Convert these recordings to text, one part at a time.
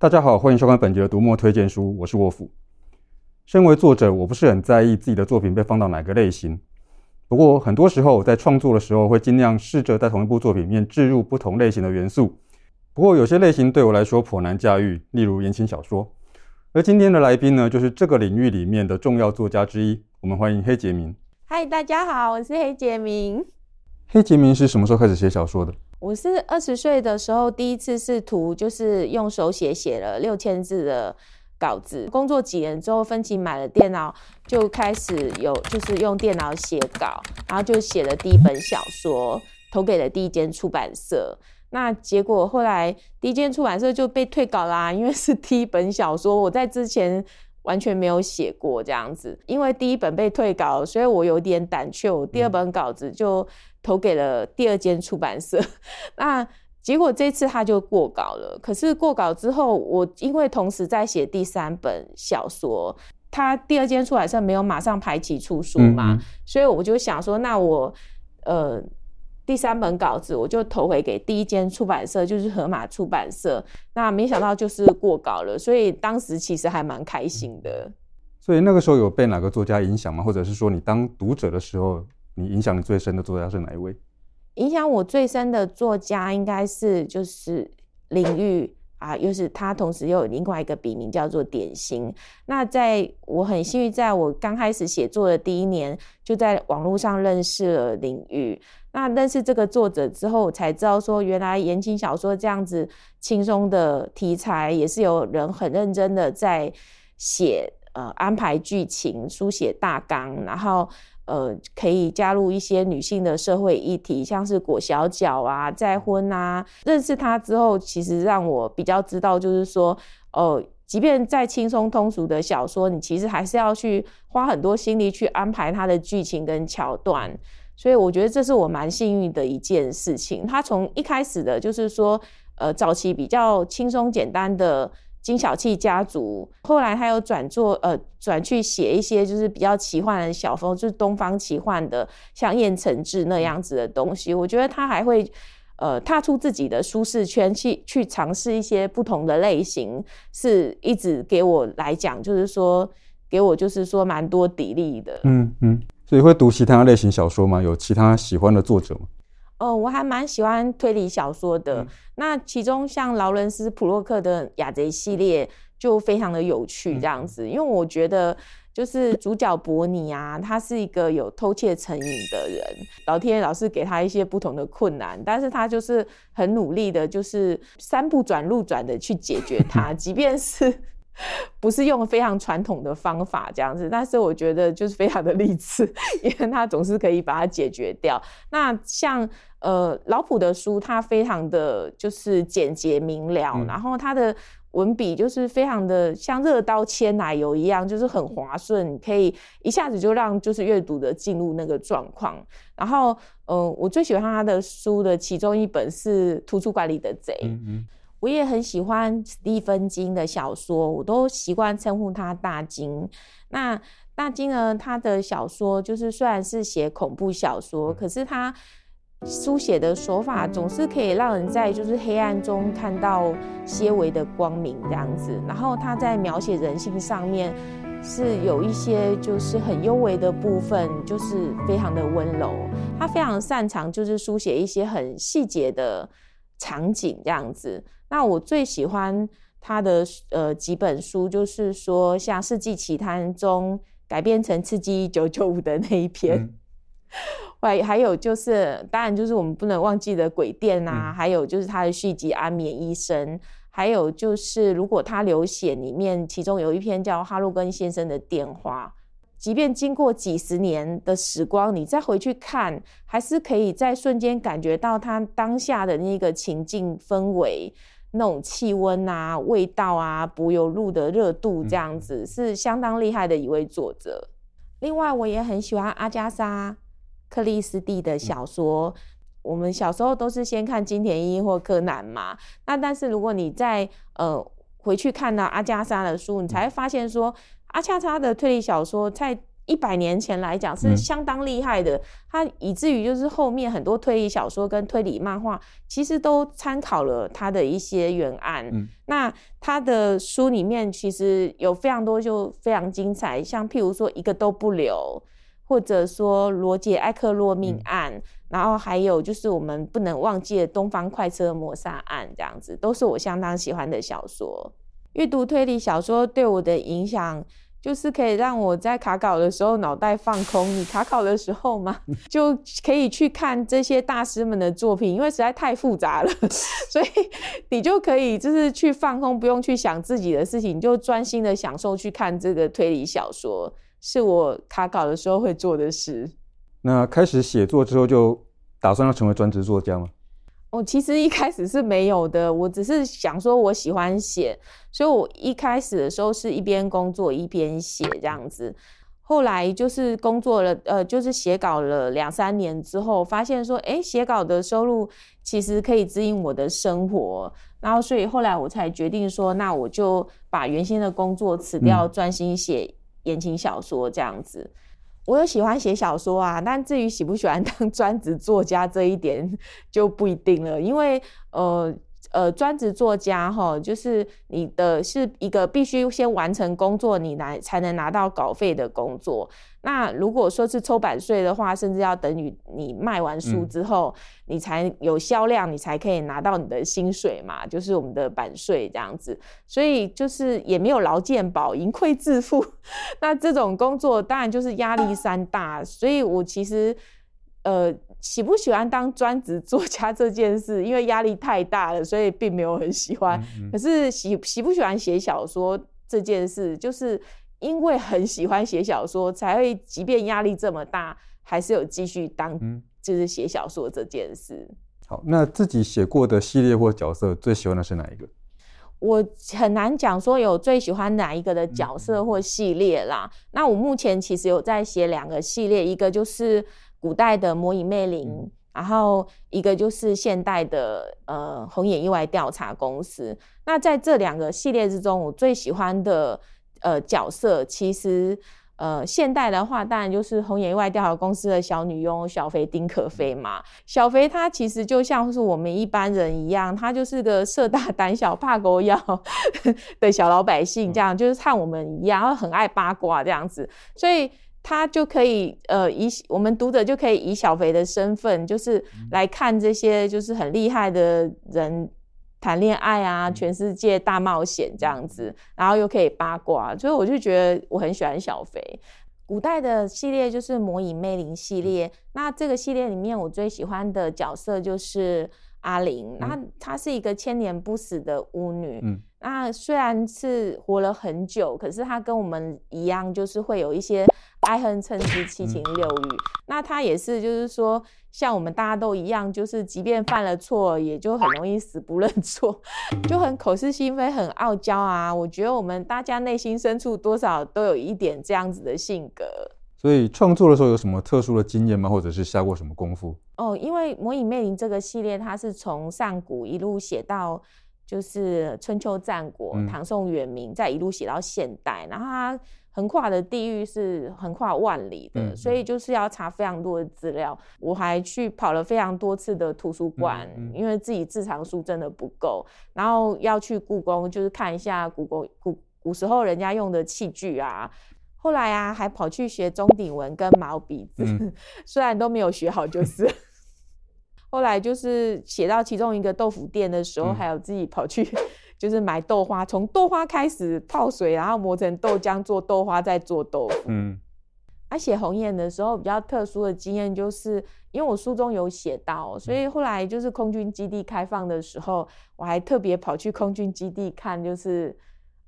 大家好，欢迎收看本集的读墨推荐书，我是沃夫。身为作者，我不是很在意自己的作品被放到哪个类型。不过，很多时候我在创作的时候，会尽量试着在同一部作品里面置入不同类型的元素。不过，有些类型对我来说颇难驾驭，例如言情小说。而今天的来宾呢，就是这个领域里面的重要作家之一。我们欢迎黑杰明。嗨，大家好，我是黑杰明。黑杰明是什么时候开始写小说的？我是二十岁的时候第一次试图，就是用手写写了六千字的稿子。工作几年之后，分期买了电脑，就开始有就是用电脑写稿，然后就写了第一本小说，投给了第一间出版社。那结果后来第一间出版社就被退稿啦，因为是第一本小说，我在之前完全没有写过这样子。因为第一本被退稿，所以我有点胆怯，我第二本稿子就。投给了第二间出版社，那结果这次他就过稿了。可是过稿之后，我因为同时在写第三本小说，他第二间出版社没有马上排期出书嘛，嗯嗯，所以我就想说，那我呃第三本稿子我就投回给第一间出版社，就是河马出版社。那没想到就是过稿了，所以当时其实还蛮开心的。所以那个时候有被哪个作家影响吗？或者是说你当读者的时候？你影响你最深的作家是哪一位？影响我最深的作家应该是就是林玉啊，又是他，同时又有另外一个笔名叫做点心。那在我很幸运，在我刚开始写作的第一年，就在网络上认识了林玉。那认识这个作者之后，才知道说，原来言情小说这样子轻松的题材，也是有人很认真的在写，呃，安排剧情、书写大纲，然后。呃，可以加入一些女性的社会议题，像是裹小脚啊、再婚啊。认识他之后，其实让我比较知道，就是说，哦、呃，即便再轻松通俗的小说，你其实还是要去花很多心力去安排它的剧情跟桥段。所以我觉得这是我蛮幸运的一件事情。他从一开始的，就是说，呃，早期比较轻松简单的。金小气家族，后来他又转做呃转去写一些就是比较奇幻的小说，就是东方奇幻的，像燕城志那样子的东西。我觉得他还会呃踏出自己的舒适圈，去去尝试一些不同的类型，是一直给我来讲，就是说给我就是说蛮多砥砺的。嗯嗯，所以会读其他类型小说吗？有其他喜欢的作者吗？哦，我还蛮喜欢推理小说的。嗯、那其中像劳伦斯·普洛克的《雅贼》系列就非常的有趣，这样子。嗯、因为我觉得，就是主角伯尼啊，他是一个有偷窃成瘾的人，老天爷老是给他一些不同的困难，但是他就是很努力的，就是三不转路转的去解决它，即便是。不是用非常传统的方法这样子，但是我觉得就是非常的励志，因为他总是可以把它解决掉。那像呃老普的书，它非常的就是简洁明了，嗯、然后它的文笔就是非常的像热刀切奶油一样，就是很滑顺，可以一下子就让就是阅读的进入那个状况。然后呃我最喜欢他的书的其中一本是《图书馆里的贼》。嗯嗯我也很喜欢史蒂芬金的小说，我都习惯称呼他大金。那大金呢，他的小说就是虽然是写恐怖小说，可是他书写的手法总是可以让人在就是黑暗中看到些微的光明这样子。然后他在描写人性上面是有一些就是很幽微的部分，就是非常的温柔。他非常擅长就是书写一些很细节的场景这样子。那我最喜欢他的呃几本书，就是说像《世纪奇谈》中改编成《刺激一九九五》的那一篇，还、嗯、还有就是当然就是我们不能忘记的《鬼店》啊，嗯、还有就是他的续集《安眠医生》，还有就是如果他流血里面，其中有一篇叫《哈洛根先生的电话》，即便经过几十年的时光，你再回去看，还是可以在瞬间感觉到他当下的那个情境氛围。那种气温啊、味道啊、柏油路的热度，这样子是相当厉害的一位作者。另外，我也很喜欢阿加莎·克里斯蒂的小说。我们小时候都是先看金田一或柯南嘛，那但是如果你在呃回去看到阿加莎的书，你才会发现说，阿加莎的推理小说在一百年前来讲是相当厉害的，他以至于就是后面很多推理小说跟推理漫画，其实都参考了他的一些原案。嗯、那他的书里面其实有非常多就非常精彩，像譬如说一个都不留，或者说罗杰·艾克洛命案，嗯、然后还有就是我们不能忘记的东方快车谋杀案，这样子都是我相当喜欢的小说。阅读推理小说对我的影响。就是可以让我在卡稿的时候脑袋放空。你卡稿的时候嘛，就可以去看这些大师们的作品，因为实在太复杂了，所以你就可以就是去放空，不用去想自己的事情，就专心的享受去看这个推理小说，是我卡稿的时候会做的事。那开始写作之后，就打算要成为专职作家吗？我其实一开始是没有的，我只是想说我喜欢写，所以我一开始的时候是一边工作一边写这样子。后来就是工作了，呃，就是写稿了两三年之后，发现说，哎，写稿的收入其实可以支应我的生活，然后所以后来我才决定说，那我就把原先的工作辞掉，专心写言情小说这样子。我有喜欢写小说啊，但至于喜不喜欢当 专职作家这一点就不一定了，因为呃。呃，专职作家哈，就是你的是一个必须先完成工作，你来才能拿到稿费的工作。那如果说是抽版税的话，甚至要等于你卖完书之后，嗯、你才有销量，你才可以拿到你的薪水嘛，就是我们的版税这样子。所以就是也没有劳健保，盈亏自负。那这种工作当然就是压力山大。所以我其实呃。喜不喜欢当专职作家这件事，因为压力太大了，所以并没有很喜欢。嗯嗯、可是喜喜不喜欢写小说这件事，就是因为很喜欢写小说，才会即便压力这么大，还是有继续当就是写小说这件事。好，那自己写过的系列或角色，最喜欢的是哪一个？我很难讲说有最喜欢哪一个的角色或系列啦。嗯、那我目前其实有在写两个系列，一个就是。古代的魔影魅灵，嗯、然后一个就是现代的呃红眼意外调查公司。那在这两个系列之中，我最喜欢的呃角色，其实呃现代的话，当然就是红眼意外调查公司的小女佣小肥丁可菲嘛。小肥她其实就像是我们一般人一样，她就是个色大胆小怕狗咬的小老百姓，这样、嗯、就是像我们一样，然后很爱八卦这样子，所以。他就可以，呃，以我们读者就可以以小肥的身份，就是来看这些就是很厉害的人谈恋爱啊，全世界大冒险这样子，然后又可以八卦，所以我就觉得我很喜欢小肥。古代的系列就是魔影魅灵系列，那这个系列里面我最喜欢的角色就是阿玲，那她是一个千年不死的巫女。嗯那虽然是活了很久，可是他跟我们一样，就是会有一些爱恨嗔痴七情六欲。那他也是，就是说，像我们大家都一样，就是即便犯了错，也就很容易死不认错，就很口是心非，很傲娇啊。我觉得我们大家内心深处多少都有一点这样子的性格。所以创作的时候有什么特殊的经验吗？或者是下过什么功夫？哦，因为《魔影魅灵》这个系列，它是从上古一路写到。就是春秋战国、唐宋元明，再一路写到现代，然后它横跨的地域是横跨万里的，所以就是要查非常多的资料。我还去跑了非常多次的图书馆，因为自己自藏书真的不够，然后要去故宫，就是看一下故宫古古时候人家用的器具啊。后来啊，还跑去学钟鼎文跟毛笔字，虽然都没有学好，就是。后来就是写到其中一个豆腐店的时候，嗯、还有自己跑去就是买豆花，从豆花开始泡水，然后磨成豆浆做豆花，再做豆腐。嗯，啊写红眼的时候比较特殊的经验，就是因为我书中有写到，所以后来就是空军基地开放的时候，我还特别跑去空军基地看，就是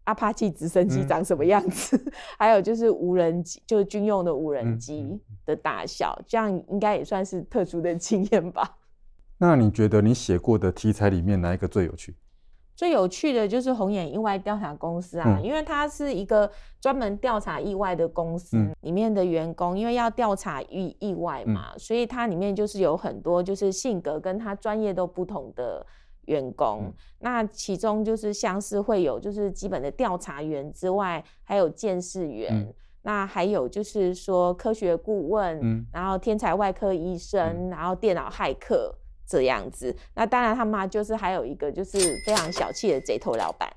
阿帕奇直升机长什么样子，嗯、还有就是无人机，就是军用的无人机的大小，这样应该也算是特殊的经验吧。那你觉得你写过的题材里面哪一个最有趣？最有趣的就是红眼意外调查公司啊，嗯、因为它是一个专门调查意外的公司，嗯、里面的员工因为要调查意意外嘛，嗯、所以它里面就是有很多就是性格跟他专业都不同的员工。嗯、那其中就是像是会有就是基本的调查员之外，还有鉴识员。嗯那还有就是说科学顾问，嗯，然后天才外科医生，嗯、然后电脑骇客这样子。那当然他妈就是还有一个就是非常小气的贼头老板。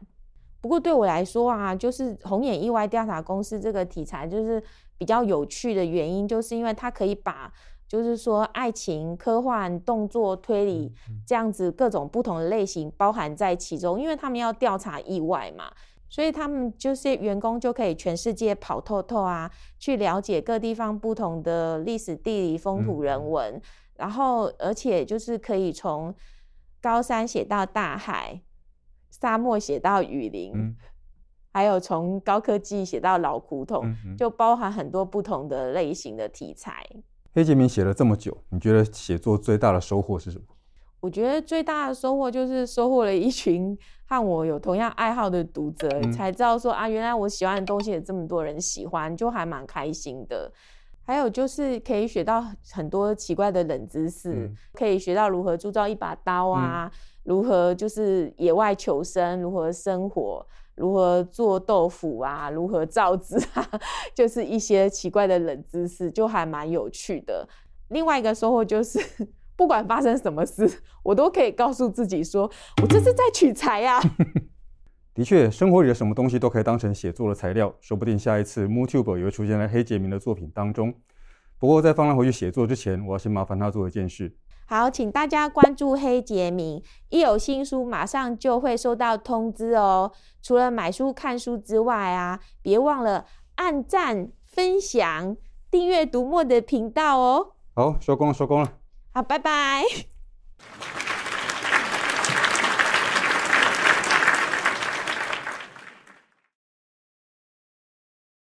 不过对我来说啊，就是红眼意外调查公司这个题材就是比较有趣的原因，就是因为它可以把就是说爱情、科幻、动作、推理这样子各种不同的类型包含在其中，因为他们要调查意外嘛，所以他们就是员工就可以全世界跑透透啊，去了解各地方不同的历史、地理、风土人文，然后而且就是可以从高山写到大海。沙漠写到雨林，嗯、还有从高科技写到老古董，嗯嗯、就包含很多不同的类型的题材。黑杰明写了这么久，你觉得写作最大的收获是什么？我觉得最大的收获就是收获了一群和我有同样爱好的读者，嗯、才知道说啊，原来我喜欢的东西有这么多人喜欢，就还蛮开心的。还有就是可以学到很多奇怪的冷知识，嗯、可以学到如何铸造一把刀啊。嗯如何就是野外求生，如何生活，如何做豆腐啊，如何造纸啊，就是一些奇怪的冷知识，就还蛮有趣的。另外一个收获就是，不管发生什么事，我都可以告诉自己说，我这是在取材呀、啊。的确，生活里的什么东西都可以当成写作的材料，说不定下一次 MooTube 也会出现在黑杰明的作品当中。不过在放他回去写作之前，我要先麻烦他做一件事。好，请大家关注黑杰明，一有新书马上就会收到通知哦。除了买书看书之外啊，别忘了按赞、分享、订阅读墨的频道哦。好，收工了，收工了。好，拜拜。